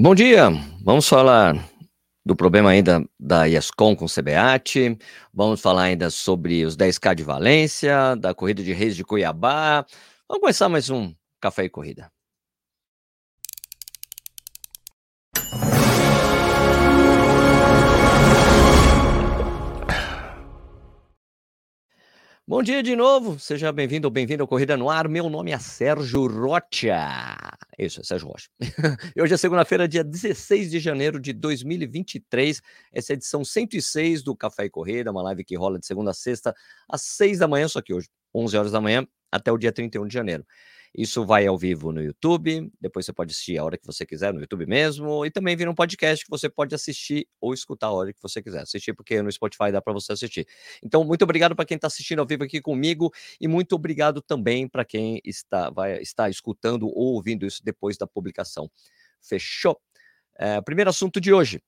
Bom dia, vamos falar do problema ainda da IESCOM com o CBAT, vamos falar ainda sobre os 10K de Valência, da corrida de Reis de Cuiabá. Vamos começar mais um Café e Corrida. Bom dia de novo, seja bem-vindo ou bem-vindo ao Corrida no Ar. Meu nome é Sérgio Rocha. Isso, é Sérgio Rocha. Hoje é segunda-feira, dia 16 de janeiro de 2023. Essa é a edição 106 do Café e Corrida, uma live que rola de segunda a sexta, às 6 da manhã, só que hoje, 11 horas da manhã, até o dia 31 de janeiro. Isso vai ao vivo no YouTube, depois você pode assistir a hora que você quiser, no YouTube mesmo, e também vira um podcast que você pode assistir ou escutar a hora que você quiser. Assistir, porque no Spotify dá para você assistir. Então, muito obrigado para quem está assistindo ao vivo aqui comigo, e muito obrigado também para quem está, vai, está escutando ou ouvindo isso depois da publicação. Fechou? É, primeiro assunto de hoje.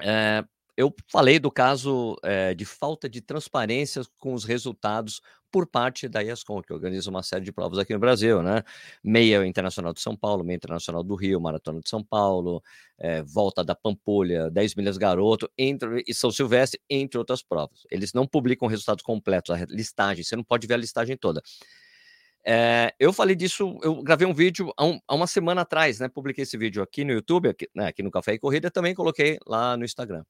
É, eu falei do caso é, de falta de transparência com os resultados por parte da ESCOM, que organiza uma série de provas aqui no Brasil, né? Meia Internacional de São Paulo, Meia Internacional do Rio, Maratona de São Paulo, é, Volta da Pampulha, 10 milhas Garoto, entre, e São Silvestre, entre outras provas. Eles não publicam resultados completos, a listagem, você não pode ver a listagem toda. É, eu falei disso, eu gravei um vídeo há, um, há, uma semana atrás, né? Publiquei esse vídeo aqui no YouTube, aqui, né, aqui no Café e Corrida, também coloquei lá no Instagram.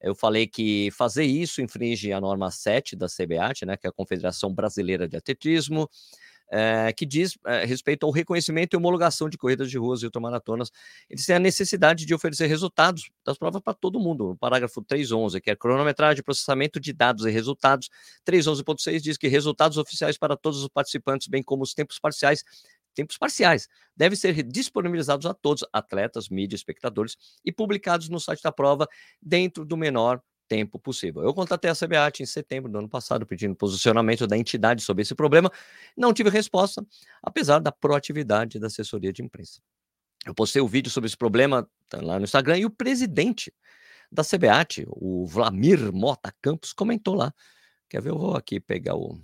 Eu falei que fazer isso infringe a norma 7 da CBAT, né, que é a Confederação Brasileira de Atletismo, é, que diz é, respeito ao reconhecimento e homologação de corridas de ruas e ultramaratonas. Eles têm a necessidade de oferecer resultados das provas para todo mundo. No parágrafo 311, que é cronometragem, processamento de dados e resultados. 311.6 diz que resultados oficiais para todos os participantes, bem como os tempos parciais, tempos parciais, devem ser disponibilizados a todos, atletas, mídia, espectadores, e publicados no site da prova dentro do menor tempo possível. Eu contatei a CBAT em setembro do ano passado pedindo posicionamento da entidade sobre esse problema, não tive resposta, apesar da proatividade da assessoria de imprensa. Eu postei o um vídeo sobre esse problema tá lá no Instagram e o presidente da CBAT, o Vlamir Mota Campos, comentou lá. Quer ver? Eu vou aqui pegar o,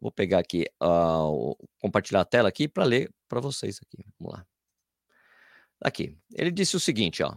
Vou pegar aqui, uh, compartilhar a tela aqui para ler para vocês aqui. Vamos lá. Aqui. Ele disse o seguinte, ó.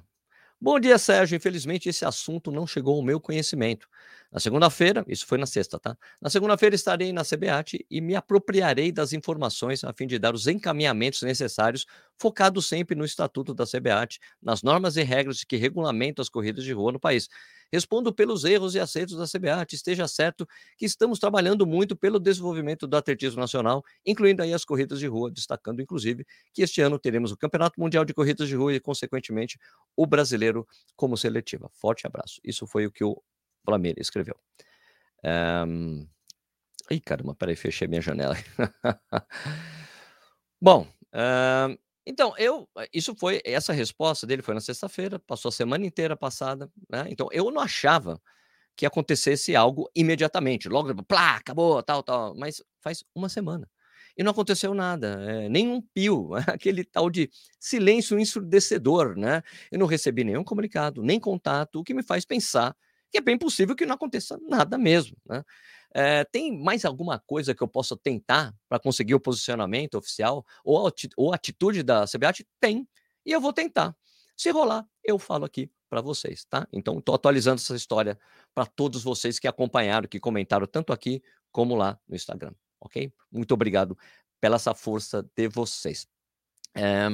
Bom dia, Sérgio. Infelizmente, esse assunto não chegou ao meu conhecimento. Na segunda-feira, isso foi na sexta, tá? Na segunda-feira estarei na CBAT e me apropriarei das informações a fim de dar os encaminhamentos necessários, focado sempre no Estatuto da CBAT, nas normas e regras que regulamentam as corridas de rua no país. Respondo pelos erros e acertos da CBAT. Esteja certo que estamos trabalhando muito pelo desenvolvimento do atletismo nacional, incluindo aí as corridas de rua, destacando inclusive que este ano teremos o Campeonato Mundial de Corridas de Rua e, consequentemente, o brasileiro como seletiva. Forte abraço. Isso foi o que o Vlamir escreveu. Um... Ih, caramba, peraí, fechei minha janela. Bom, uh, então, eu, eh, isso foi, essa resposta dele foi na sexta-feira, passou a semana inteira passada, né? Então, eu não achava que acontecesse algo imediatamente, logo, plá, acabou, tal, tal, mas faz uma semana. E não aconteceu nada, é, nenhum pio, aquele tal de silêncio ensurdecedor, né? Eu não recebi nenhum comunicado, nem contato, o que me faz pensar que é bem possível que não aconteça nada mesmo, né? É, tem mais alguma coisa que eu possa tentar para conseguir o posicionamento oficial ou, ou atitude da CBAT? Tem, e eu vou tentar. Se rolar, eu falo aqui para vocês, tá? Então, estou atualizando essa história para todos vocês que acompanharam, que comentaram tanto aqui como lá no Instagram, ok? Muito obrigado pela essa força de vocês. É,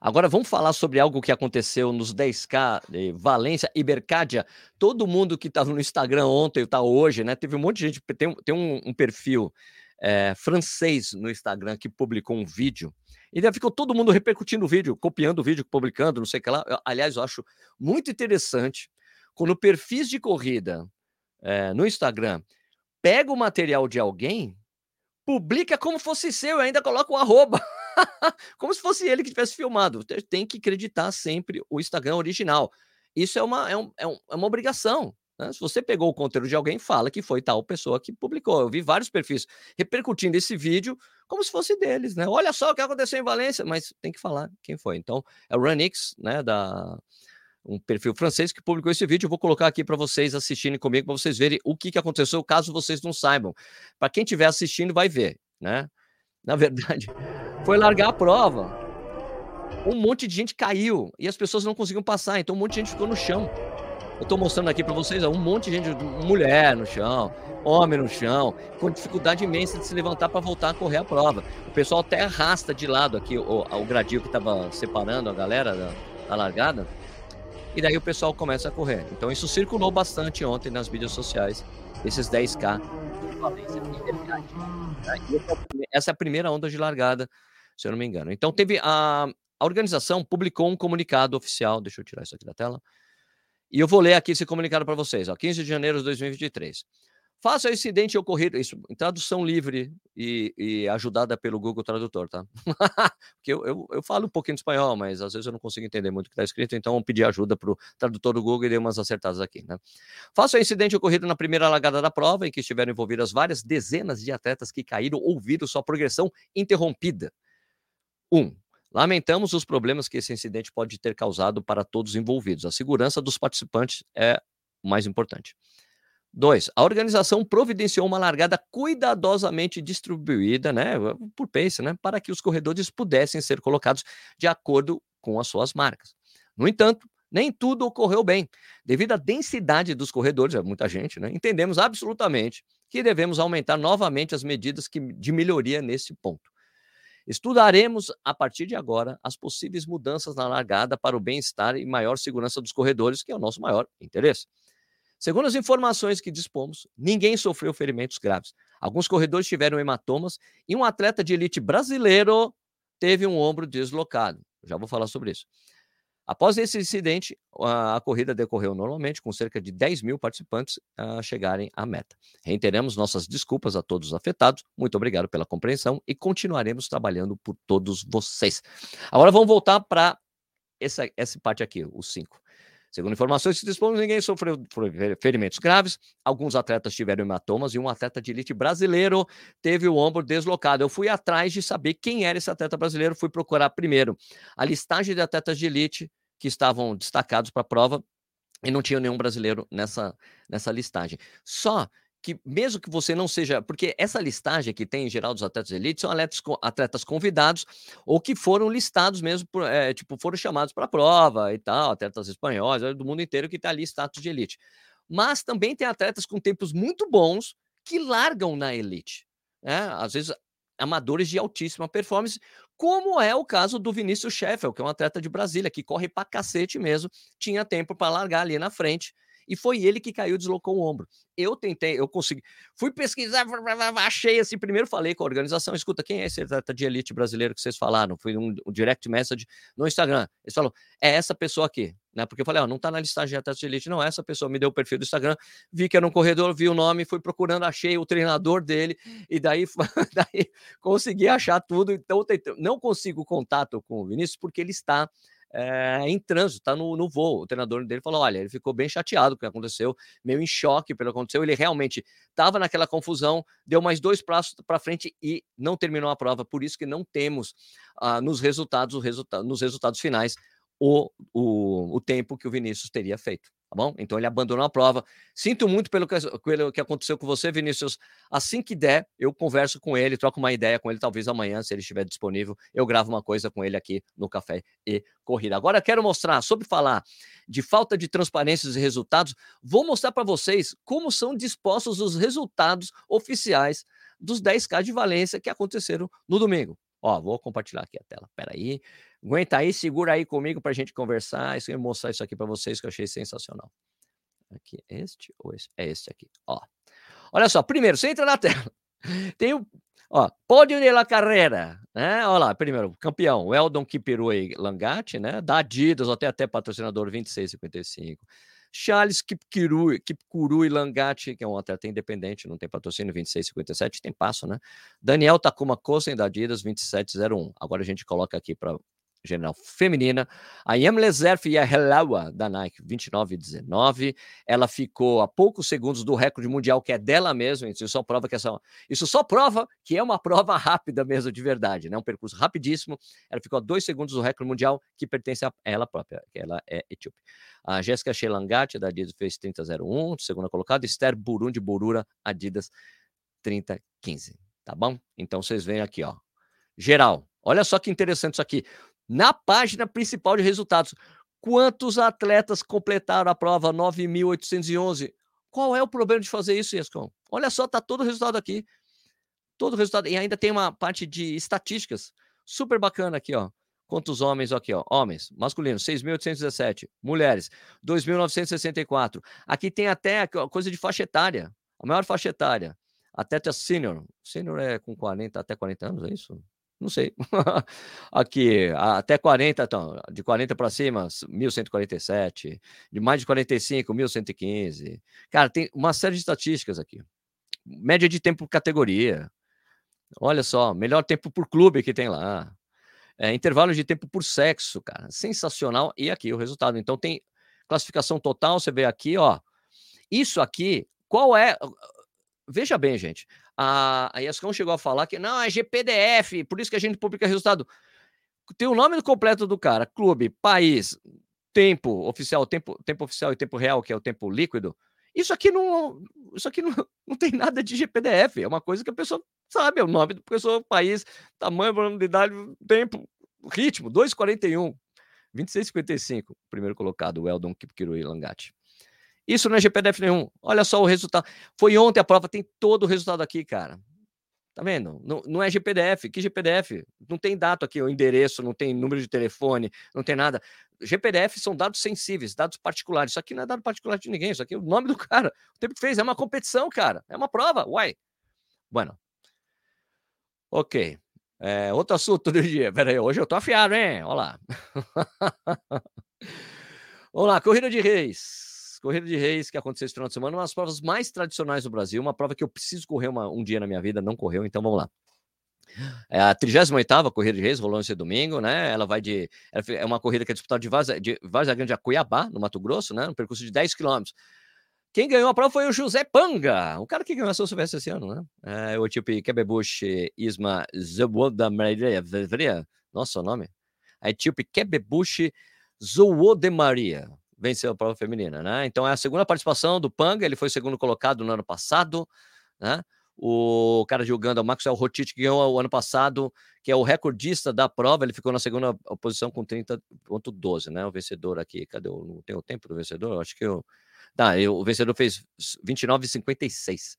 agora vamos falar sobre algo que aconteceu nos 10K de Valência e Bercádia. Todo mundo que estava no Instagram ontem, está hoje, né? Teve um monte de gente. Tem, tem um, um perfil é, francês no Instagram que publicou um vídeo. E daí ficou todo mundo repercutindo o vídeo, copiando o vídeo, publicando, não sei o que lá. Eu, aliás, eu acho muito interessante quando perfis de corrida é, no Instagram pega o material de alguém, publica como fosse seu e ainda coloca o arroba. Como se fosse ele que tivesse filmado. Tem que acreditar sempre o Instagram original. Isso é uma, é, um, é, um, é uma obrigação. Né? Se você pegou o conteúdo de alguém, fala que foi tal pessoa que publicou. Eu vi vários perfis repercutindo esse vídeo como se fosse deles, né? Olha só o que aconteceu em Valência, mas tem que falar quem foi. Então, é o Runix, né, da um perfil francês que publicou esse vídeo. Eu vou colocar aqui para vocês assistirem comigo, para vocês verem o que, que aconteceu, caso vocês não saibam. Para quem estiver assistindo, vai ver, né? Na verdade, foi largar a prova. um monte de gente caiu e as pessoas não conseguiam passar, então um monte de gente ficou no chão. Eu estou mostrando aqui para vocês, ó, um monte de gente, mulher no chão, homem no chão, com dificuldade imensa de se levantar para voltar a correr a prova. O pessoal até arrasta de lado aqui o, o gradil que estava separando a galera da, da largada, e daí o pessoal começa a correr. Então isso circulou bastante ontem nas mídias sociais, esses 10K. Essa é a primeira onda de largada, se eu não me engano. Então teve a, a organização publicou um comunicado oficial, deixa eu tirar isso aqui da tela, e eu vou ler aqui esse comunicado para vocês, ó, 15 de janeiro de 2023. Faça o incidente ocorrido, isso em tradução livre e, e, ajudada pelo Google Tradutor, tá? Porque eu, eu, eu, falo um pouquinho de espanhol, mas às vezes eu não consigo entender muito o que está escrito, então eu pedi ajuda para o tradutor do Google e dei umas acertadas aqui, né? Faça o incidente ocorrido na primeira largada da prova, em que estiveram envolvidas várias dezenas de atletas que caíram ou viram sua progressão interrompida. 1. Um, Lamentamos os problemas que esse incidente pode ter causado para todos os envolvidos. A segurança dos participantes é o mais importante. Dois, a organização providenciou uma largada cuidadosamente distribuída, né, por pace, né, para que os corredores pudessem ser colocados de acordo com as suas marcas. No entanto, nem tudo ocorreu bem. Devido à densidade dos corredores, é muita gente, né, entendemos absolutamente que devemos aumentar novamente as medidas que, de melhoria nesse ponto. Estudaremos, a partir de agora, as possíveis mudanças na largada para o bem-estar e maior segurança dos corredores, que é o nosso maior interesse. Segundo as informações que dispomos, ninguém sofreu ferimentos graves. Alguns corredores tiveram hematomas e um atleta de elite brasileiro teve um ombro deslocado. Já vou falar sobre isso. Após esse incidente, a, corrida decorreu normalmente, com cerca de 10 mil participantes a chegarem à meta. Reiteramos nossas desculpas a todos os afetados, muito obrigado pela compreensão e continuaremos trabalhando por todos vocês. Agora vamos voltar para essa, essa parte aqui, os cinco. Segundo informações que dispomos, ninguém sofreu ferimentos graves. Alguns atletas tiveram hematomas e um atleta de elite brasileiro teve o ombro deslocado. Eu fui atrás de saber quem era esse atleta brasileiro, fui procurar primeiro a listagem de atletas de elite que estavam destacados para a prova e não tinha nenhum brasileiro nessa, nessa listagem. Só que mesmo que você não seja, porque essa listagem que tem em geral dos atletas elite são atletas, atletas convidados ou que foram listados mesmo, por, é, tipo, foram chamados para a prova e tal, atletas espanhóis, do mundo inteiro que está ali status de elite. Mas também tem atletas com tempos muito bons que largam na elite. Né? Às vezes amadores de altíssima performance, como é o caso do Vinícius Sheffield, que é um atleta de Brasília, que corre pra cacete mesmo, tinha tempo para largar ali na frente e foi ele que caiu, deslocou o ombro. Eu tentei, eu consegui. Fui pesquisar, achei assim. Primeiro falei com a organização: escuta, quem é esse atleta de elite brasileiro que vocês falaram? Foi um, um direct message no Instagram. Eles falaram: é essa pessoa aqui. Né? Porque eu falei: ó, não tá na listagem de atletas de elite, não. Essa pessoa me deu o perfil do Instagram, vi que era um corredor, vi o nome, fui procurando, achei o treinador dele, e daí, daí consegui achar tudo. Então, não consigo contato com o Vinícius porque ele está é, em trânsito, está no, no voo. O treinador dele falou: olha, ele ficou bem chateado com o que aconteceu, meio em choque pelo que aconteceu. Ele realmente estava naquela confusão, deu mais dois passos para frente e não terminou a prova. Por isso que não temos ah, nos resultados, resulta nos resultados finais, o, o, o tempo que o Vinícius teria feito tá bom? Então ele abandonou a prova. Sinto muito pelo que, pelo que aconteceu com você, Vinícius. Assim que der, eu converso com ele, troco uma ideia com ele, talvez amanhã, se ele estiver disponível, eu gravo uma coisa com ele aqui no Café e Corrida. Agora quero mostrar, sobre falar de falta de transparência e resultados, vou mostrar para vocês como são dispostos os resultados oficiais dos 10K de Valência que aconteceram no domingo. Ó, vou compartilhar aqui a tela. Pera aí. Aguenta aí, segura aí comigo para a gente conversar. Isso, eu mostrar isso aqui para vocês que eu achei sensacional. Aqui, este ou este? É este aqui. Ó. Olha só, primeiro, você entra na tela. Tem o ó, pódio de carreira, né? Olha lá, primeiro, campeão, Eldon Kipirui Langatti, né? Da Adidas, até até patrocinador 2655. Charles Kipkirui, Kipkurui Langatti, que é um atleta independente, não tem patrocínio, 26,57, tem passo, né? Daniel Takuma Kosen, da Adidas, 27,01. Agora a gente coloca aqui para general feminina. A Yemle Zerf Yahelawa, da Nike, 29 e 19. Ela ficou a poucos segundos do recorde mundial, que é dela mesma. Isso só prova que essa, isso só prova que é uma prova rápida mesmo, de verdade, né? Um percurso rapidíssimo. Ela ficou a dois segundos do recorde mundial, que pertence a ela própria, que ela é etíope. A Jéssica Shelangati, da Adidas, fez 30,01, segunda colocada. Esther Burundi Burura, Adidas, 30,15. Tá bom? Então vocês veem aqui, ó. Geral. Olha só que interessante isso aqui. Na página principal de resultados. Quantos atletas completaram a prova 9.811? Qual é o problema de fazer isso, Iescon? Olha só, tá todo o resultado aqui. Todo o resultado. E ainda tem uma parte de estatísticas super bacana aqui, ó. Quantos homens aqui, ó? Homens, masculinos, 6.817. Mulheres, 2.964. Aqui tem até coisa de faixa etária. A maior faixa etária. Até a senior. Senior é com 40, até 40 anos, é isso? Não sei. Aqui, até 40, então, de 40 para cima, 1147. De mais de 45, 1115. Cara, tem uma série de estatísticas aqui. Média de tempo por categoria. Olha só, melhor tempo por clube que tem lá. É, intervalo de tempo por sexo, cara. Sensacional. E aqui o resultado. Então tem classificação total, você vê aqui, ó. Isso aqui, qual é. Veja bem, gente. A, a ESCOM chegou a falar que não, é GPDF, por isso que a gente publica resultado. Tem o nome completo do cara, clube, país, tempo oficial, tempo, tempo oficial e tempo real, que é o tempo líquido. Isso aqui não, isso aqui não, não tem nada de GPDF, é uma coisa que a pessoa sabe, é o nome da pessoa, país, tamanho, de idade, tempo, ritmo, 2,41, 26,55, primeiro colocado, o Eldon Kipkirui Langati. Isso não é GPDF nenhum. Olha só o resultado. Foi ontem a prova, tem todo o resultado aqui, cara. Tá vendo? Não, não é GPDF. Que GPDF? Não tem dado aqui, o endereço, não tem número de telefone, não tem nada. GPDF são dados sensíveis, dados particulares. Isso aqui não é dado particular de ninguém. Isso aqui é o nome do cara. O tempo que fez. É uma competição, cara. É uma prova. Uai. Bueno. Ok. É, outro assunto do dia. Pera aí, hoje eu tô afiado, hein? Olha lá. Vamos lá, Corrida de Reis. Corrida de Reis, que aconteceu esse final de semana, uma das provas mais tradicionais do Brasil, uma prova que eu preciso correr uma, um dia na minha vida, não correu, então vamos lá. É a 38ª Corrida de Reis, rolou esse domingo, né? Ela vai de... é uma corrida que é disputada de Vaza, de Vaza Grande a Cuiabá, no Mato Grosso, né? Um percurso de 10 quilômetros. Quem ganhou a prova foi o José Panga, o cara que ganhou a São Silvestre esse ano, né? É, o etíope Kebebush Isma Zewodamaria, nossa, o nome? A etíope Kebebush Zowodemaria venceu a prova feminina, né? Então é a segunda participação do Panga, ele foi segundo colocado no ano passado, né? O cara de Uganda, o Maxwell Rotich, ganhou o ano passado, que é o recordista da prova, ele ficou na segunda posição com 30,12, né? O vencedor aqui, cadê? Eu não tenho o tempo do vencedor? acho que eu. Tá, eu, o vencedor fez 29,56,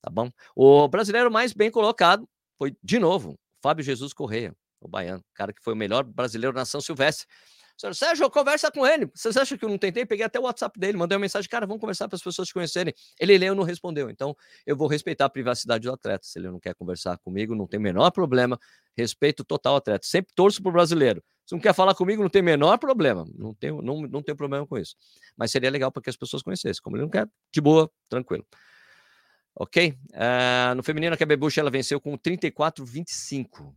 tá bom? O brasileiro mais bem colocado foi, de novo, Fábio Jesus Correia, o baiano, cara que foi o melhor brasileiro na São Silvestre. Senhor Sérgio, conversa com ele. Vocês acham que eu não tentei? Peguei até o WhatsApp dele, mandei uma mensagem, cara, vamos conversar para as pessoas te conhecerem. Ele leu e não respondeu. Então, eu vou respeitar a privacidade do atleta. Se ele não quer conversar comigo, não tem menor problema. Respeito total atleta. Sempre torço para o brasileiro. Se não quer falar comigo, não tem menor problema. Não tenho, não, não tenho problema com isso. Mas seria legal para que as pessoas conhecessem. Como ele não quer, de boa, tranquilo. Ok? Uh, no feminino, a Kebebush, ela venceu com 34-25.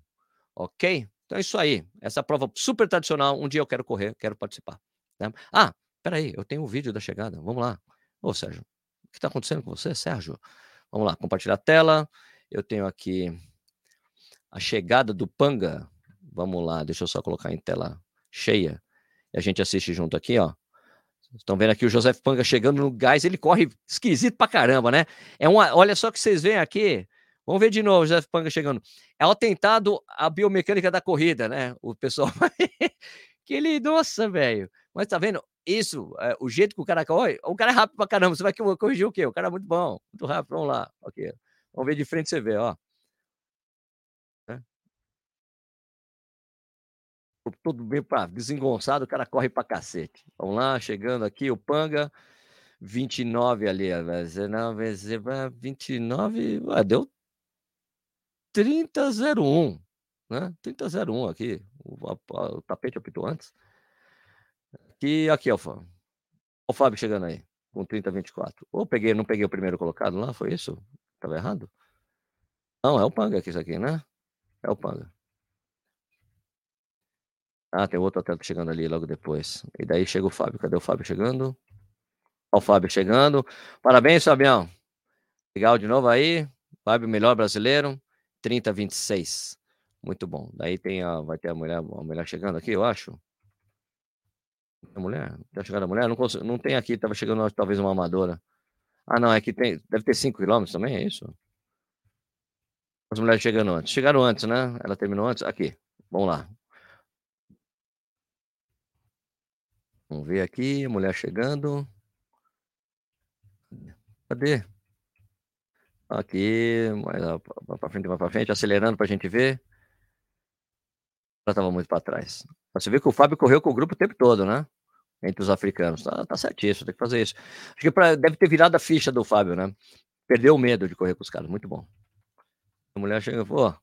Ok? Então é isso aí. Essa prova super tradicional. Um dia eu quero correr, quero participar. Né? Ah, peraí, eu tenho um vídeo da chegada. Vamos lá. Ô, Sérgio, o que está acontecendo com você, Sérgio? Vamos lá, compartilhar a tela. Eu tenho aqui a chegada do Panga. Vamos lá, deixa eu só colocar em tela cheia. E a gente assiste junto aqui, ó. Estão vendo aqui o José Panga chegando no gás, ele corre esquisito pra caramba, né? É uma, olha só que vocês veem aqui, Vamos ver de novo, José Panga chegando. É o atentado à biomecânica da corrida, né? O pessoal. que ele, nossa, velho. Mas tá vendo? Isso, é, o jeito que o cara corre, o cara é rápido pra caramba. Você vai corrigir o quê? O cara é muito bom, muito rápido. Vamos lá. Ok. Vamos ver de frente você vê, ó. É. Tudo bem para desengonçado, o cara corre pra cacete. Vamos lá, chegando aqui, o Panga. 29 ali, 29, ah, deu 3001, né? 3001 aqui. O, a, o tapete apitou antes. E aqui, ó. O Fábio chegando aí, com 3024. Ou peguei, não peguei o primeiro colocado lá, foi isso? Tava errado? Não, é o Panga aqui, isso aqui, né? É o Panga. Ah, tem outro atleta chegando ali logo depois. E daí chega o Fábio. Cadê o Fábio chegando? Ó, o Fábio chegando. Parabéns, Fabião. Legal de novo aí. Fábio, melhor brasileiro. 30, 26. Muito bom. Daí tem a, vai ter a mulher, a mulher chegando aqui, eu acho. A mulher? Tá chegando a mulher? Não, consigo, não tem aqui, tava chegando talvez uma amadora. Ah, não, é que tem, deve ter 5 quilômetros também, é isso? As mulheres chegando antes. Chegaram antes, né? Ela terminou antes. Aqui, vamos lá. Vamos ver aqui, mulher chegando. Cadê? Aqui, mais para frente, mais para frente, acelerando para a gente ver. Ela estava muito para trás. Você vê que o Fábio correu com o grupo o tempo todo, né? Entre os africanos. Tá, tá certíssimo, tem que fazer isso. Acho que pra, deve ter virado a ficha do Fábio, né? Perdeu o medo de correr com os caras. Muito bom. A mulher chega, pô.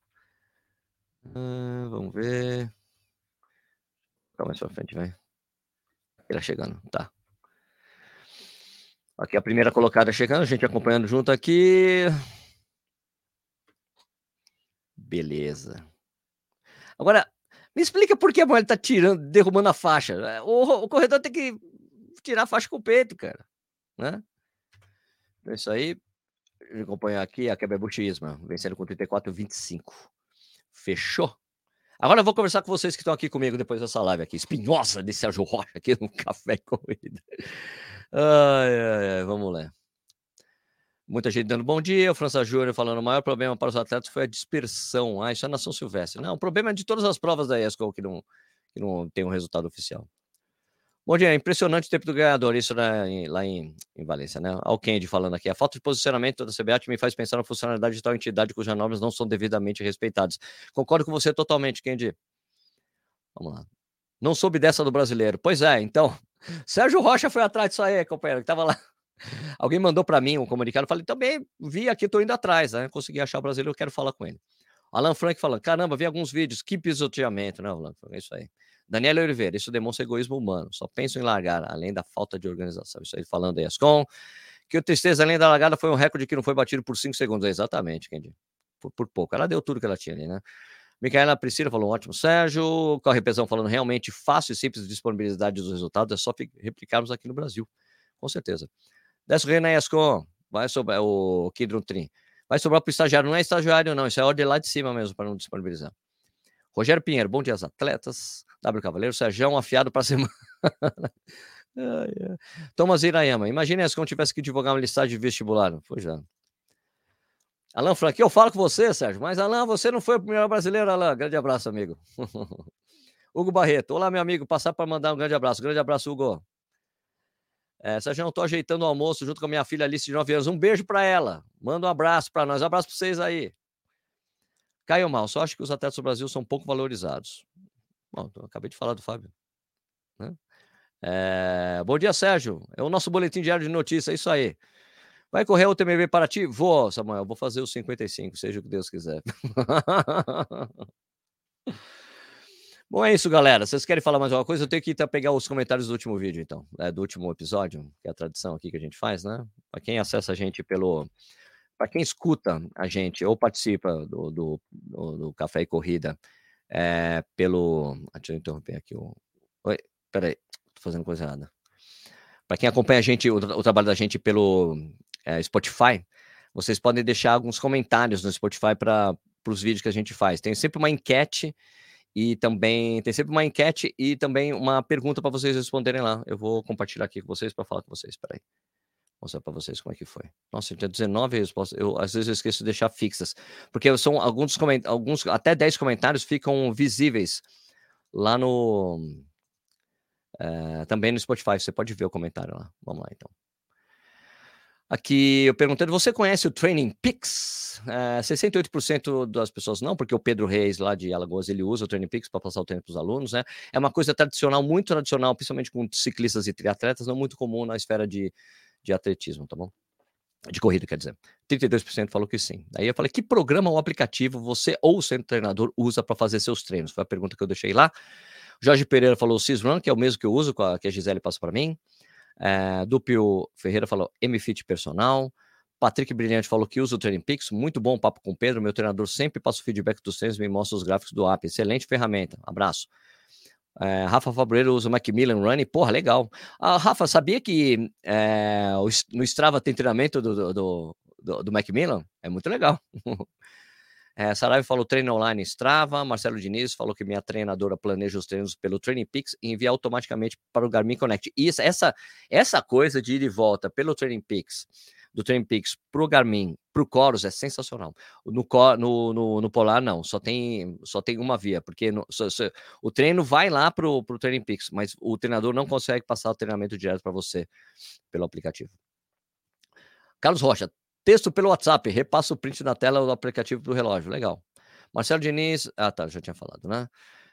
vamos ver. Calma mais pra frente, vai. Ele chegando, tá. Aqui a primeira colocada chegando, a gente acompanhando junto aqui. Beleza. Agora, me explica por que a mulher tá tirando, derrubando a faixa. O, o corredor tem que tirar a faixa com o peito, cara. Né? É isso aí. Acompanhar aqui a quebra-buchismo, vencendo com 34 25. Fechou? Agora eu vou conversar com vocês que estão aqui comigo depois dessa live aqui, espinhosa de Sérgio Rocha aqui no Café Corrida. Ai, ai, ai, vamos lá. Muita gente dando bom dia, o França Júnior falando, o maior problema para os atletas foi a dispersão. Ah, isso é Nação Silvestre. Não, o problema é de todas as provas da ESCO que não, que não tem um resultado oficial. Bom dia, impressionante o tempo do ganhador, isso lá em, lá em, em Valência, né? Ao Kendi falando aqui. A falta de posicionamento da CBAT me faz pensar na funcionalidade de tal entidade cujas normas não são devidamente respeitadas. Concordo com você totalmente, Kendi. Vamos lá. Não soube dessa do brasileiro. Pois é, então. Sérgio Rocha foi atrás disso aí, companheiro, que tava lá. Alguém mandou para mim um comunicado, falei, também vi aqui, tô indo atrás, né? Consegui achar o brasileiro, eu quero falar com ele. Alan Frank falando, caramba, vi alguns vídeos, que pisoteamento, né, Alan Frank? É isso aí. Daniela Oliveira, isso demonstra egoísmo humano. Só penso em largar, além da falta de organização. Isso aí falando aí, Ascom. Que o tristeza, além da largada, foi um recorde que não foi batido por 5 segundos. Exatamente, Kendi. Por, por pouco. Ela deu tudo que ela tinha ali, né? Micaela Priscila falou, ótimo Sérgio. Corre Pesão falando, realmente fácil e simples de disponibilidade dos resultados, é só replicarmos aqui no Brasil. Com certeza. Desce o Renan Ascom. Vai sobre o Kidron Trim. Vai sobrar para o estagiário. Não é estagiário, não. Isso é ordem lá de cima mesmo, para não disponibilizar. Rogério Pinheiro, bom dia atletas. W Cavaleiro, Sérgio, afiado para a semana. Thomas Irayama, imagine se eu tivesse que divulgar uma listagem de vestibular. Pois já. Alan Frank, eu falo com você, Sérgio, mas Alan, você não foi o primeiro brasileiro, Alan. Grande abraço, amigo. Hugo Barreto, olá, meu amigo. Passar para mandar um grande abraço. Grande abraço, Hugo. É, Sérgio, eu estou ajeitando o almoço junto com a minha filha Alice, de 9 anos. Um beijo para ela. Manda um abraço para nós. Um abraço para vocês aí. Caio Mal, só acho que os atletas do Brasil são pouco valorizados. Bom, acabei de falar do Fábio. Né? É... Bom dia, Sérgio. É o nosso boletim diário de notícias, é isso aí. Vai correr o TMB para ti? Vou, Samuel, vou fazer os 55, seja o que Deus quiser. Bom, é isso, galera. Vocês querem falar mais alguma coisa? Eu tenho que ir pegar os comentários do último vídeo, então, é, do último episódio, que é a tradição aqui que a gente faz, né? Para quem acessa a gente pelo para quem escuta a gente ou participa do, do, do, do Café e Corrida é, pelo. Ah, deixa eu interromper aqui. O... Oi, peraí, tô fazendo coisa errada. Para quem acompanha a gente, o, o, trabalho da gente pelo é, Spotify, vocês podem deixar alguns comentários no Spotify para os vídeos que a gente faz. Tem sempre uma enquete e também tem sempre uma enquete e também uma pergunta para vocês responderem lá. Eu vou compartilhar aqui com vocês para falar com vocês. Peraí mostrar para vocês como é que foi. Nossa, tinha 19 respostas. Eu, às vezes eu esqueço de deixar fixas, porque são alguns, alguns até 10 comentários ficam visíveis lá no. É, também no Spotify. Você pode ver o comentário lá. Vamos lá, então. Aqui eu perguntando, você conhece o Training Peaks? É, 68% das pessoas não, porque o Pedro Reis, lá de Alagoas, ele usa o Training Peaks para passar o tempo para os alunos, né? É uma coisa tradicional, muito tradicional, principalmente com ciclistas e triatletas, não muito comum na esfera de, de atletismo, tá bom? De corrida, quer dizer. 32% falou que sim. Aí eu falei, que programa ou aplicativo você ou o centro treinador usa para fazer seus treinos? Foi a pergunta que eu deixei lá. Jorge Pereira falou Sysrun, que é o mesmo que eu uso, que a Gisele passa para mim. É, Dupio Ferreira falou MFit Personal. Patrick Brilhante falou que usa o Training. Muito bom papo com o Pedro. Meu treinador sempre passa o feedback dos treinos e me mostra os gráficos do app. Excelente ferramenta. Abraço. É, Rafa Fabreiro usa o Macmillan Running, porra, legal. Ah, Rafa, sabia que é, no Strava tem treinamento do, do, do, do Macmillan? É muito legal. É, falou treino online Strava. Marcelo Diniz falou que minha treinadora planeja os treinos pelo Training Peaks e envia automaticamente para o Garmin Connect. E essa, essa coisa de ir e volta pelo Training Peaks do Training Peaks pro Garmin, pro Chorus é sensacional. No, no, no, no, Polar não, só tem só tem uma via, porque no, o treino vai lá pro, pro Training Peaks, mas o treinador não consegue passar o treinamento direto para você pelo aplicativo. Carlos Rocha, texto pelo WhatsApp, repassa o print na tela do aplicativo do relógio, legal. Marcelo Diniz, ah tá, já tinha falado, né?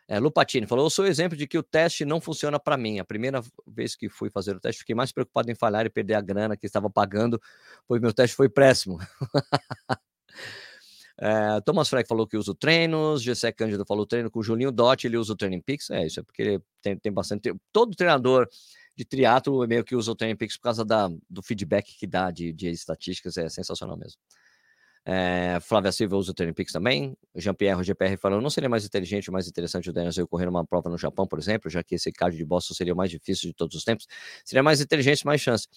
É, Lupatini falou: Eu sou exemplo de que o teste não funciona para mim. A primeira vez que fui fazer o teste, fiquei mais preocupado em falhar e perder a grana que estava pagando, pois meu teste foi péssimo. é, Thomas Freck falou que usa treinos, Gessé Cândido falou treino com o Julinho Dot, ele usa o Training Peaks. É isso, é porque tem, tem bastante. Todo treinador de triatlo meio que usa o Peaks por causa da, do feedback que dá de, de estatísticas, é sensacional mesmo. É, Flávia Silva usa o Peaks também. Jean-Pierre GPR falando: não seria mais inteligente, mais interessante o Daniel correr uma prova no Japão, por exemplo, já que esse card de Boston seria o mais difícil de todos os tempos. Seria mais inteligente, mais chance.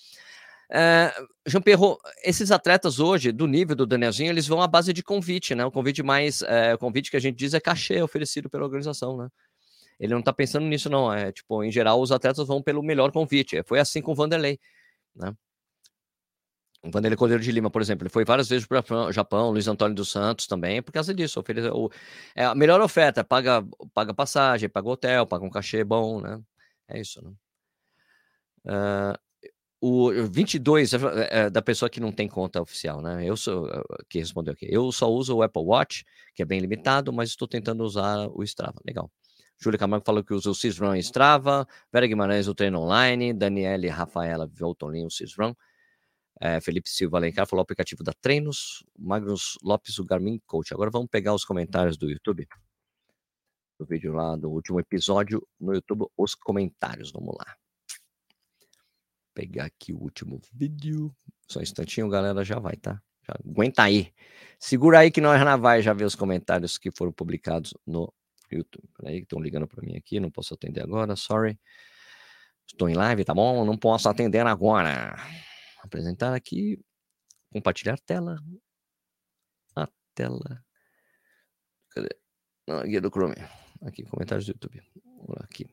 É, Jean-Pierre, esses atletas hoje, do nível do Danielzinho, eles vão à base de convite, né? O convite mais. É, o convite que a gente diz é cachê oferecido pela organização, né? Ele não tá pensando nisso, não. É tipo, em geral, os atletas vão pelo melhor convite. Foi assim com o Vanderlei, né? O Vanderlei Cordeiro de Lima, por exemplo, ele foi várias vezes para o Japão, Luiz Antônio dos Santos também, por causa disso. Ofereceu, é a melhor oferta, paga, paga passagem, paga hotel, paga um cachê bom, né? É isso, né? Uh, o 22 é, é, da pessoa que não tem conta oficial, né? Eu sou que respondeu aqui. Eu só uso o Apple Watch, que é bem limitado, mas estou tentando usar o Strava. Legal. Júlia Camargo falou que usa o Cisrun e Strava. Vera Guimarães, o treino online. Daniele Rafaela Voltolim, o Cisrun. É, Felipe Silva Alencar falou aplicativo da Treinos, Magnus Lopes, o Garmin Coach. Agora vamos pegar os comentários do YouTube. Do vídeo lá do último episódio no YouTube, os comentários. Vamos lá. Pegar aqui o último vídeo. Só um instantinho, galera, já vai, tá? Já aguenta aí. Segura aí que nós já vai já ver os comentários que foram publicados no YouTube. Peraí, estão ligando para mim aqui, não posso atender agora, sorry. Estou em live, tá bom? Não posso atender agora apresentar aqui, compartilhar tela. A tela. Cadê? Não, guia do Chrome. Aqui, comentários do YouTube. Aqui.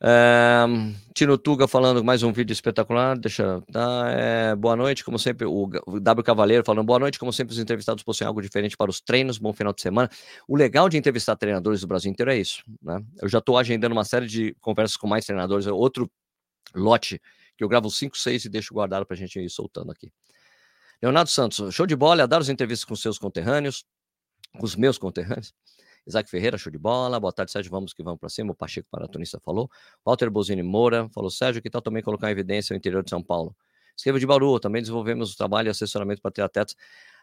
Um, Tino Tuga falando mais um vídeo espetacular. Deixa. Tá, é, boa noite, como sempre. O, W Cavaleiro falando boa noite, como sempre. Os entrevistados possuem algo diferente para os treinos. Bom final de semana. O legal de entrevistar treinadores do Brasil inteiro é isso. Né? Eu já estou agendando uma série de conversas com mais treinadores. Outro lote que eu gravo 5, 6 e deixo guardado para a gente ir soltando aqui. Leonardo Santos, show de bola, adoro as entrevistas com seus conterrâneos, com os meus conterrâneos. Isaac Ferreira, show de bola. Boa tarde, Sérgio. Vamos que vamos para cima. O Pacheco Paratonista falou. Walter Bozini Moura falou: Sérgio, que tal também colocar em evidência o interior de São Paulo? Escreva de Bauru, também desenvolvemos o trabalho e assessoramento para ter atletas.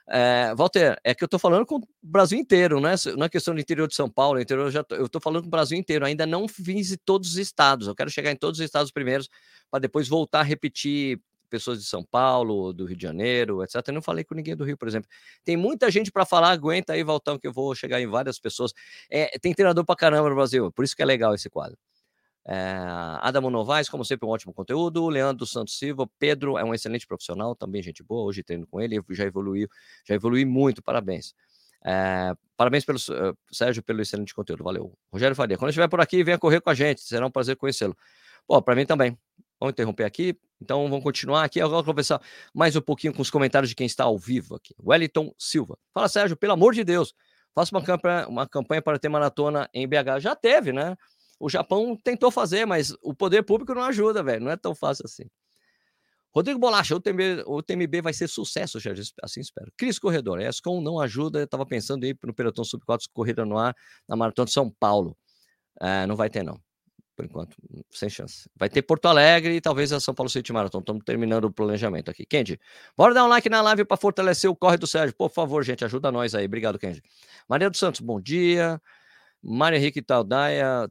É, Walter, é que eu estou falando com o Brasil inteiro, né? Não é questão do interior de São Paulo, interior já eu estou falando com o Brasil inteiro. Ainda não fiz todos os estados. Eu quero chegar em todos os estados primeiros para depois voltar a repetir pessoas de São Paulo, do Rio de Janeiro, etc. Eu não falei com ninguém do Rio, por exemplo. Tem muita gente para falar, aguenta aí, Valtão, que eu vou chegar em várias pessoas. É, tem treinador para caramba no Brasil, por isso que é legal esse quadro. É, Adamo Novaes, como sempre, um ótimo conteúdo. Leandro Santos Silva, Pedro é um excelente profissional, também gente boa. Hoje treino com ele, já evoluiu, já evoluiu muito, parabéns. É, parabéns pelo uh, Sérgio pelo excelente conteúdo, valeu. Rogério Faria, quando estiver por aqui, venha correr com a gente, será um prazer conhecê-lo. Pô, para mim também. Vamos interromper aqui, então vamos continuar aqui. Agora vou conversar mais um pouquinho com os comentários de quem está ao vivo aqui. Wellington Silva. Fala, Sérgio, pelo amor de Deus, faça uma campanha, uma campanha para ter maratona em BH. Já teve, né? O Japão tentou fazer, mas o poder público não ajuda, velho. Não é tão fácil assim. Rodrigo Bolacha, o TMB, o TMB vai ser sucesso, já assim espero. Cris Corredor, a ESCOM não ajuda, eu estava pensando em ir no Pelotão Sub-4 Corrida no Ar, na Maratona de São Paulo. É, não vai ter, não. Por enquanto, sem chance. Vai ter Porto Alegre e talvez a São Paulo City Marathon. Estamos terminando o planejamento aqui. Kendi, bora dar um like na live para fortalecer o corre do Sérgio. Por favor, gente, ajuda nós aí. Obrigado, Kendi. Maria dos Santos, bom dia. Mário Henrique Taldaia,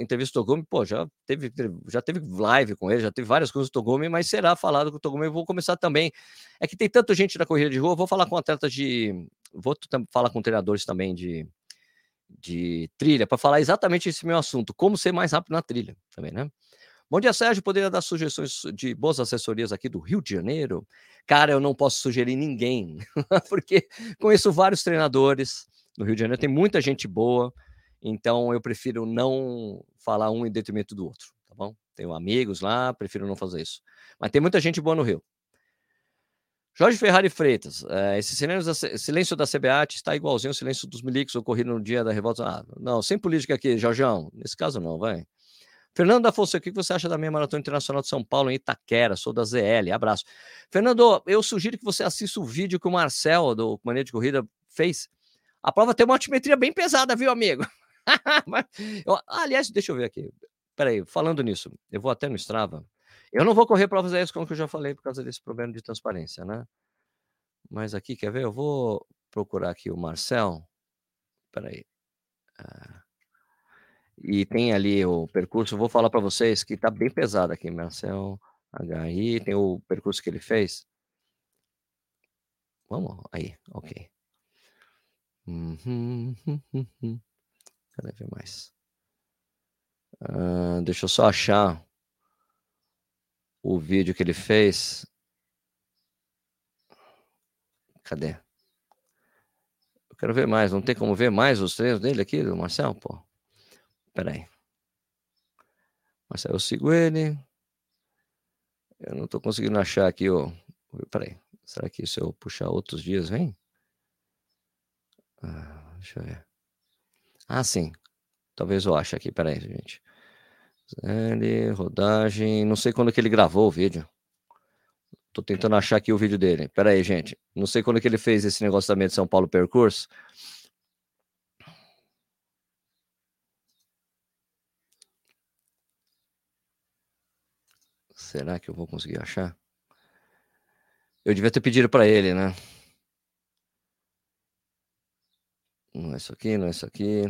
entrevista do Togumi, pô, já teve, já teve live com ele, já teve várias coisas do Togumi, mas será falado com o Togumi. Eu vou começar também. É que tem tanta gente da corrida de rua, vou falar com atletas de. Vou falar com treinadores também de, de trilha, para falar exatamente esse meu assunto, como ser mais rápido na trilha também, né? Bom dia, Sérgio. Poderia dar sugestões de boas assessorias aqui do Rio de Janeiro? Cara, eu não posso sugerir ninguém, porque conheço vários treinadores no Rio de Janeiro, tem muita gente boa. Então eu prefiro não falar um em detrimento do outro, tá bom? Tenho amigos lá, prefiro não fazer isso. Mas tem muita gente boa no Rio. Jorge Ferrari Freitas, é, esse silêncio da, silêncio da CBAT está igualzinho ao silêncio dos miliques ocorrido no dia da revolta. Ah, não, sem política aqui, Jorjão. Nesse caso, não, vai. Fernando da Fonseca, o que você acha da minha Maratona Internacional de São Paulo em Itaquera? Sou da ZL, abraço. Fernando, eu sugiro que você assista o vídeo que o Marcel, do Mania de Corrida, fez. A prova tem uma altimetria bem pesada, viu, amigo? Mas, eu, aliás, deixa eu ver aqui. Peraí, falando nisso, eu vou até no Strava. Eu não vou correr provas aéreas, como eu já falei, por causa desse problema de transparência, né? Mas aqui, quer ver? Eu vou procurar aqui o Marcel. Peraí. Ah, e tem ali o percurso. Vou falar para vocês que tá bem pesado aqui, Marcel HI. Tem o percurso que ele fez. Vamos, aí, ok. Uhum. Cadê ver mais? Uh, deixa eu só achar o vídeo que ele fez. Cadê? Eu quero ver mais. Não tem como ver mais os treinos dele aqui, do Marcel? Pô. Pera aí. Marcel, eu sigo ele. Eu não estou conseguindo achar aqui o. Peraí. Será que se eu puxar outros dias vem? Ah, deixa eu ver. Ah, sim. Talvez eu ache aqui. Peraí, gente. Ele, rodagem. Não sei quando que ele gravou o vídeo. Tô tentando achar aqui o vídeo dele. Pera aí, gente. Não sei quando que ele fez esse negócio também de São Paulo Percurso. Será que eu vou conseguir achar? Eu devia ter pedido para ele, né? Não é isso aqui, não é isso aqui.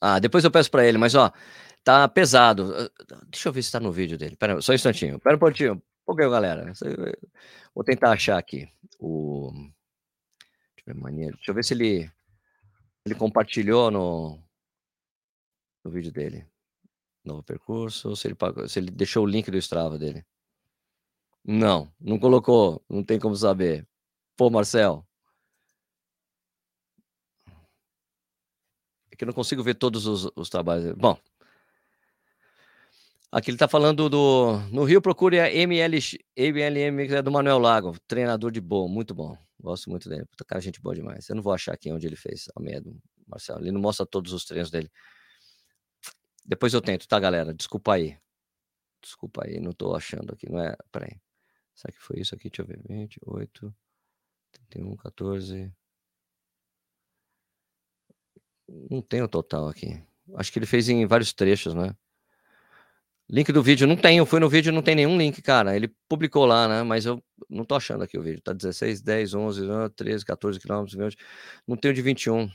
Ah, depois eu peço para ele, mas ó, tá pesado. Deixa eu ver se tá no vídeo dele. Pera, só um instantinho. Pera um pouquinho. Pouquinho, galera. Vou tentar achar aqui o. Deixa eu ver se ele ele compartilhou no no vídeo dele. Novo percurso, se ele pagou, se ele deixou o link do Strava dele. Não, não colocou, não tem como saber. Pô, Marcel. É que eu não consigo ver todos os, os trabalhos. Bom, Aqui ele está falando do. No Rio, procure a ML, MLM é do Manuel Lago, treinador de bom, muito bom. Gosto muito dele. Puta, cara, gente boa demais. Eu não vou achar aqui onde ele fez a meia do Marcelo. Ele não mostra todos os treinos dele. Depois eu tento, tá, galera? Desculpa aí. Desculpa aí, não tô achando aqui. Não é. Peraí. Será que foi isso aqui? Deixa eu ver. 28, 31, 14. Não tem o total aqui. Acho que ele fez em vários trechos, né? Link do vídeo não tem, eu fui no vídeo não tem nenhum link, cara. Ele publicou lá, né? Mas eu não tô achando aqui o vídeo. Tá 16, 10, 11, 13, 14 quilômetros, 20. Não tem o de 21.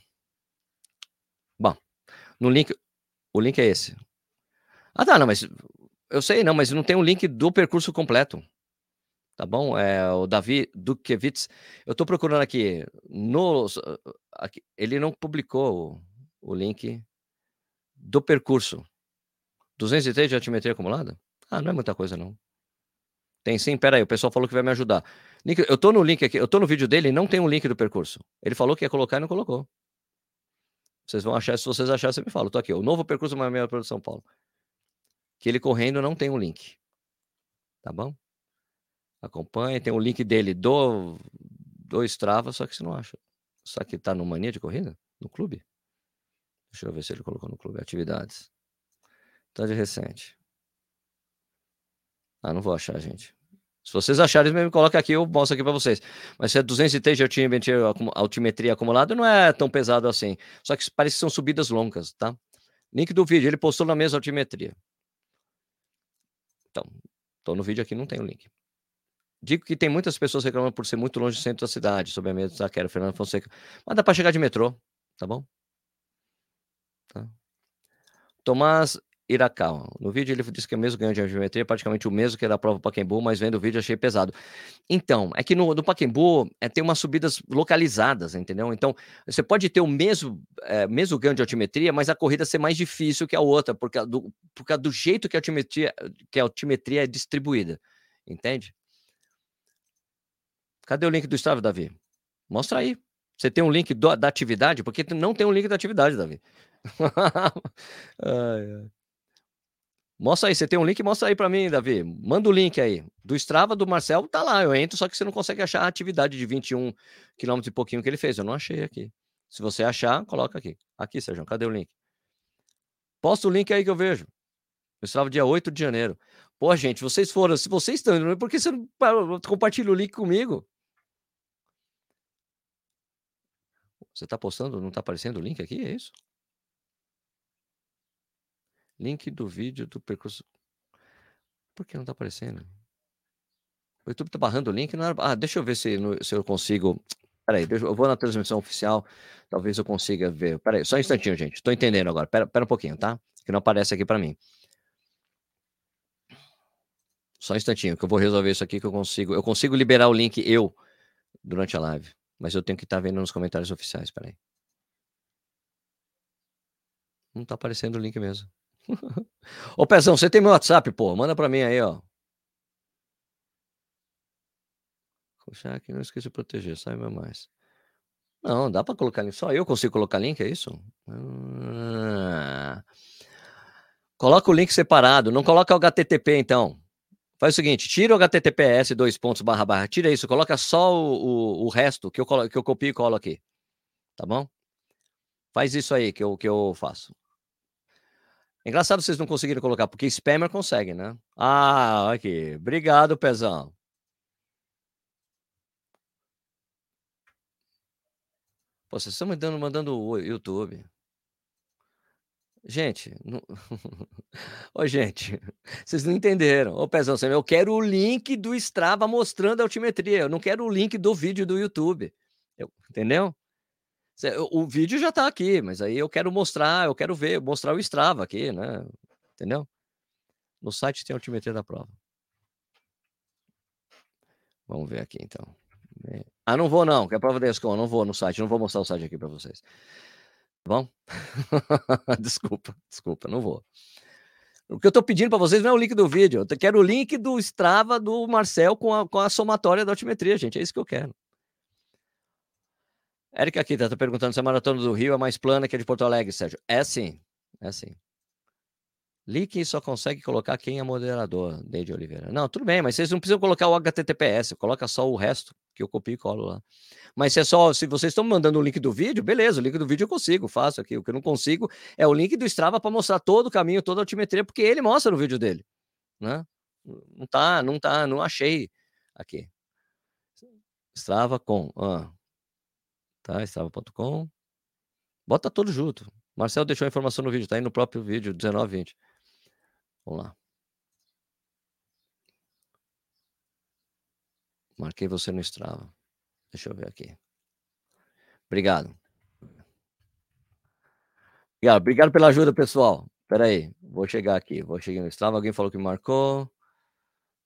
Bom, no link, o link é esse. Ah, tá, não, mas eu sei, não, mas não tem o um link do percurso completo. Tá bom? É o Davi Dukevitz. Eu tô procurando aqui no aqui, ele não publicou o, o link do percurso. 203 de altimetria acumulada? Ah, não é muita coisa, não. Tem sim, pera aí, o pessoal falou que vai me ajudar. Link, eu tô no link aqui, eu tô no vídeo dele e não tem um link do percurso. Ele falou que ia colocar e não colocou. Vocês vão achar, se vocês acharem, você me fala. Eu tô aqui, o novo percurso mais meia para São Paulo. Que ele correndo não tem um link. Tá bom? Acompanhe, tem o um link dele do, do Strava, só que você não acha. Só que tá no Mania de Corrida? No clube? Deixa eu ver se ele colocou no clube. Atividades. Tá de recente. Ah, não vou achar, gente. Se vocês acharem, me coloca aqui, eu mostro aqui para vocês. Mas se é 203 de altimetria, altimetria acumulada, não é tão pesado assim. Só que parece que são subidas longas, tá? Link do vídeo, ele postou na mesma altimetria. Então, tô no vídeo aqui, não tem o link. Digo que tem muitas pessoas reclamando por ser muito longe do centro da cidade, sobre a mesa da Quero, Fernando Fonseca. Mas dá para chegar de metrô, tá bom? Tá. Tomás Iracá. No vídeo ele disse que é o mesmo ganho de geometria, praticamente o mesmo que é da prova Paquembu, mas vendo o vídeo achei pesado. Então, é que no, no Paquembu é, tem umas subidas localizadas, entendeu? Então, você pode ter o mesmo, é, mesmo ganho de altimetria, mas a corrida ser mais difícil que a outra, por causa do, por causa do jeito que a, altimetria, que a altimetria é distribuída, entende? Cadê o link do Strava, Davi? Mostra aí. Você tem um link do, da atividade? Porque não tem um link da atividade, Davi. ai, ai. Mostra aí, você tem um link? Mostra aí para mim, Davi. Manda o link aí. Do Strava do Marcel, tá lá. Eu entro, só que você não consegue achar a atividade de 21 quilômetros e pouquinho que ele fez. Eu não achei aqui. Se você achar, coloca aqui. Aqui, Sérgio, cadê o link? Posta o link aí que eu vejo. Eu estava dia 8 de janeiro. Pô, gente, vocês foram. Se vocês estão, por que você não compartilha o link comigo? Você está postando? Não está aparecendo o link aqui? É isso? Link do vídeo do percurso. Por que não está aparecendo? O YouTube está barrando o link. Não era... Ah, deixa eu ver se, se eu consigo. Peraí, eu vou na transmissão oficial. Talvez eu consiga ver. Peraí, só um instantinho, gente. Estou entendendo agora. Pera, pera um pouquinho, tá? Que não aparece aqui para mim. Só um instantinho, que eu vou resolver isso aqui que eu consigo. Eu consigo liberar o link eu durante a live. Mas eu tenho que estar tá vendo nos comentários oficiais. Peraí. Não tá aparecendo o link mesmo. Ô, Pezão, você tem meu WhatsApp, pô? Manda pra mim aí, ó. Puxa, aqui não esqueça de proteger, saiba mais. Não, dá para colocar link. Só eu consigo colocar link, é isso? Ah. Coloca o link separado, não coloca o HTTP então. Faz o seguinte, tira o HTTPS dois pontos barra barra, tira isso, coloca só o, o, o resto que eu, colo, que eu copio e colo aqui. Tá bom? Faz isso aí que eu, que eu faço. Engraçado vocês não conseguiram colocar, porque spammer consegue, né? Ah, aqui. Obrigado, Pezão. Pô, vocês estão mandando, mandando o YouTube. Gente, não... Ô, gente, vocês não entenderam. Ô, Pezão, eu quero o link do Strava mostrando a altimetria. Eu não quero o link do vídeo do YouTube. Eu... Entendeu? O vídeo já está aqui, mas aí eu quero mostrar, eu quero ver, mostrar o Strava aqui, né? Entendeu? No site tem a altimetria da prova. Vamos ver aqui então. Ah, não vou não, que é a prova da ESCOM, não vou no site, não vou mostrar o site aqui para vocês. Tá bom? desculpa, desculpa, não vou. O que eu estou pedindo para vocês não é o link do vídeo, eu quero o link do Strava do Marcel com a, com a somatória da altimetria, gente, é isso que eu quero. Érica aqui está perguntando se a maratona do Rio é mais plana que a de Porto Alegre, Sérgio. É sim, é sim. Link só consegue colocar quem é moderador, Deide Oliveira. Não, tudo bem, mas vocês não precisam colocar o HTTPS, coloca só o resto que eu copio e colo lá. Mas se é só, se vocês estão mandando o link do vídeo, beleza, o link do vídeo eu consigo, faço aqui. O que eu não consigo é o link do Strava para mostrar todo o caminho, toda a altimetria, porque ele mostra no vídeo dele, né? Não tá, não tá, não achei aqui. Strava com, ah, tá? Strava.com. Bota tudo junto. Marcel deixou a informação no vídeo, tá aí no próprio vídeo, 1920. Vamos lá. Marquei você no Strava. Deixa eu ver aqui. Obrigado. Obrigado, obrigado pela ajuda, pessoal. Espera aí, vou chegar aqui. Vou chegar no Strava. Alguém falou que marcou.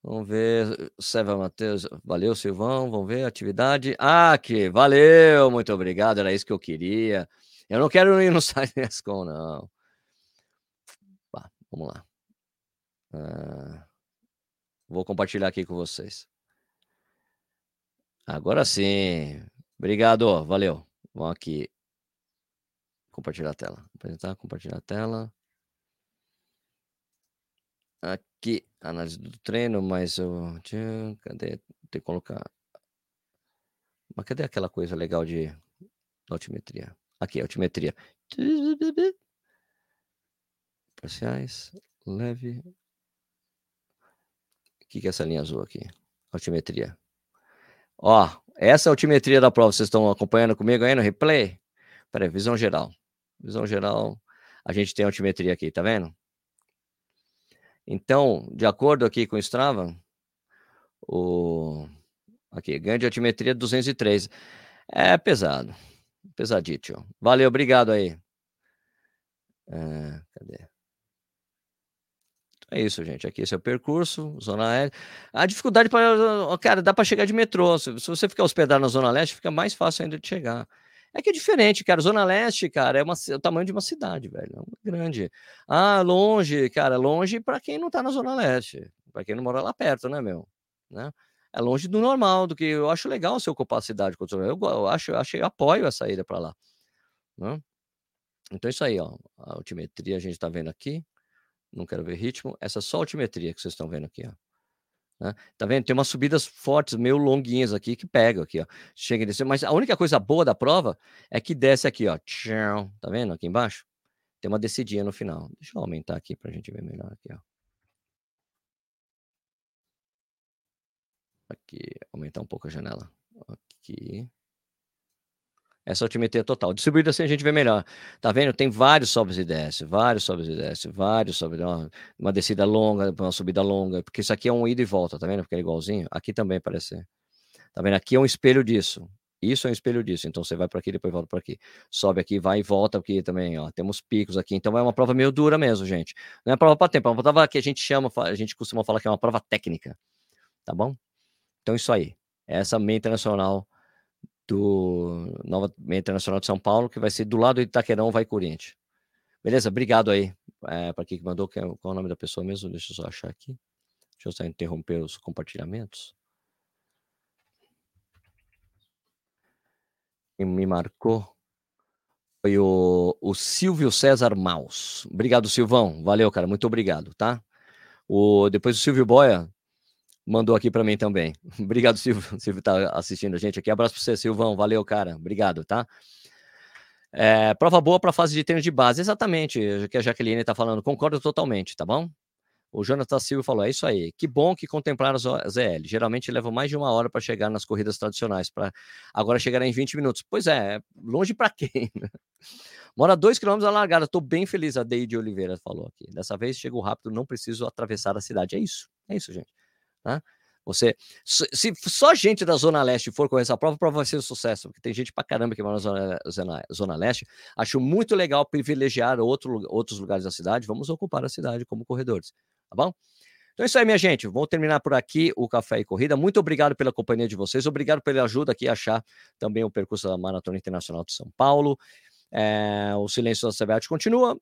Vamos ver. Seva Matheus. Valeu, Silvão. Vamos ver. Atividade. Ah, aqui. Valeu. Muito obrigado. Era isso que eu queria. Eu não quero ir no ESCOM, não. Bah, vamos lá. Ah, vou compartilhar aqui com vocês. Agora sim. Obrigado. Valeu. Vamos aqui. Compartilhar a tela. Apresentar, compartilhar a tela. Aqui, análise do treino, mas eu. Cadê? Tem que colocar. Mas cadê aquela coisa legal de altimetria? Aqui, altimetria. Parciais, leve. O que, que é essa linha azul aqui? Altimetria. Ó, essa altimetria da prova, vocês estão acompanhando comigo aí no replay? Peraí, visão geral. Visão geral, a gente tem altimetria aqui, tá vendo? Então, de acordo aqui com o Strava, o aqui, ganho de altimetria 203. É pesado. Pesadito. Valeu, obrigado aí. É, cadê? É isso, gente. Aqui esse é o percurso, Zona Leste. A dificuldade para. Cara, dá para chegar de metrô. Se, você ficar hospedado na Zona Leste, fica mais fácil ainda de chegar. É que é diferente, cara. Zona Leste, cara, é, uma, é o tamanho de uma cidade, velho. É grande. Ah, longe, cara, longe para quem não tá na Zona Leste. Para quem não mora lá perto, né, meu? Né? É longe do normal, do que eu acho legal se ocupar a cidade. Eu, eu acho, eu apoio a saída para lá. Né? Então, isso aí, ó. A altimetria a gente tá vendo aqui. Não quero ver ritmo. Essa é só altimetria que vocês estão vendo aqui, ó. Né? Tá vendo? Tem umas subidas fortes, meio longuinhas aqui, que pegam aqui, ó. Chega a descer. Mas a única coisa boa da prova é que desce aqui, ó. Tá vendo aqui embaixo? Tem uma descidinha no final. Deixa eu aumentar aqui pra gente ver melhor aqui, ó. Aqui, aumentar um pouco a janela. Aqui. Essa altimetria total. Distribuído assim a gente vê melhor. Tá vendo? Tem vários sobes e desce, vários sobes e desce, vários sobes. Uma, uma descida longa, uma subida longa, porque isso aqui é um ida e volta, tá vendo? Porque é igualzinho. Aqui também parece. Tá vendo? Aqui é um espelho disso. Isso é um espelho disso. Então você vai para aqui, depois volta para aqui. Sobe aqui, vai e volta aqui também, ó. Temos picos aqui. Então é uma prova meio dura mesmo, gente. Não é prova para tempo, é uma prova que a gente chama, a gente costuma falar que é uma prova técnica. Tá bom? Então isso aí. Essa meia internacional do Nova Internacional de São Paulo, que vai ser do lado do Itaquerão, vai Corinthians. Beleza? Obrigado aí é, para quem mandou. Qual é o nome da pessoa mesmo? Deixa eu só achar aqui. Deixa eu só interromper os compartilhamentos. Quem me marcou foi o, o Silvio César Maus. Obrigado, Silvão. Valeu, cara. Muito obrigado, tá? O, depois o Silvio Boia mandou aqui para mim também. Obrigado, Silvio. Silvio está assistindo a gente aqui. Abraço para você, Silvão. Valeu, cara. Obrigado, tá? É, prova boa para fase de treino de base. Exatamente, o que a Jaqueline está falando. Concordo totalmente, tá bom? O Jonathan Silva falou: é isso aí. Que bom que contemplaram as ZL. Geralmente levam mais de uma hora para chegar nas corridas tradicionais, para agora chegar em 20 minutos. Pois é, longe para quem? Né? Mora dois quilômetros a largada. Estou bem feliz, a Deide Oliveira falou aqui. Dessa vez chegou rápido, não preciso atravessar a cidade. É isso, é isso, gente. Né? Você, se só gente da Zona Leste for correr essa prova, a prova vai ser um sucesso, porque tem gente pra caramba que mora na Zona, Zona, Zona Leste. Acho muito legal privilegiar outro, outros lugares da cidade. Vamos ocupar a cidade como corredores, tá bom? Então é isso aí, minha gente. Vou terminar por aqui o Café e Corrida. Muito obrigado pela companhia de vocês. Obrigado pela ajuda aqui a achar também o percurso da Maratona Internacional de São Paulo. É, o Silêncio da CBAT continua,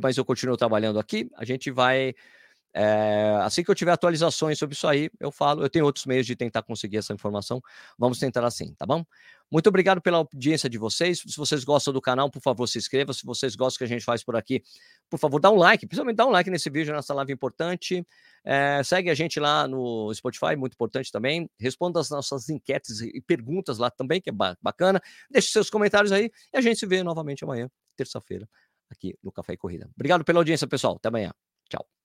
mas eu continuo trabalhando aqui. A gente vai é, assim que eu tiver atualizações sobre isso aí, eu falo. Eu tenho outros meios de tentar conseguir essa informação. Vamos tentar assim, tá bom? Muito obrigado pela audiência de vocês. Se vocês gostam do canal, por favor, se inscreva. Se vocês gostam que a gente faz por aqui, por favor, dá um like. Principalmente dá um like nesse vídeo, nessa live importante. É, segue a gente lá no Spotify, muito importante também. Responda as nossas enquetes e perguntas lá também, que é bacana. Deixe seus comentários aí e a gente se vê novamente amanhã, terça-feira, aqui no Café e Corrida. Obrigado pela audiência, pessoal. Até amanhã. Tchau.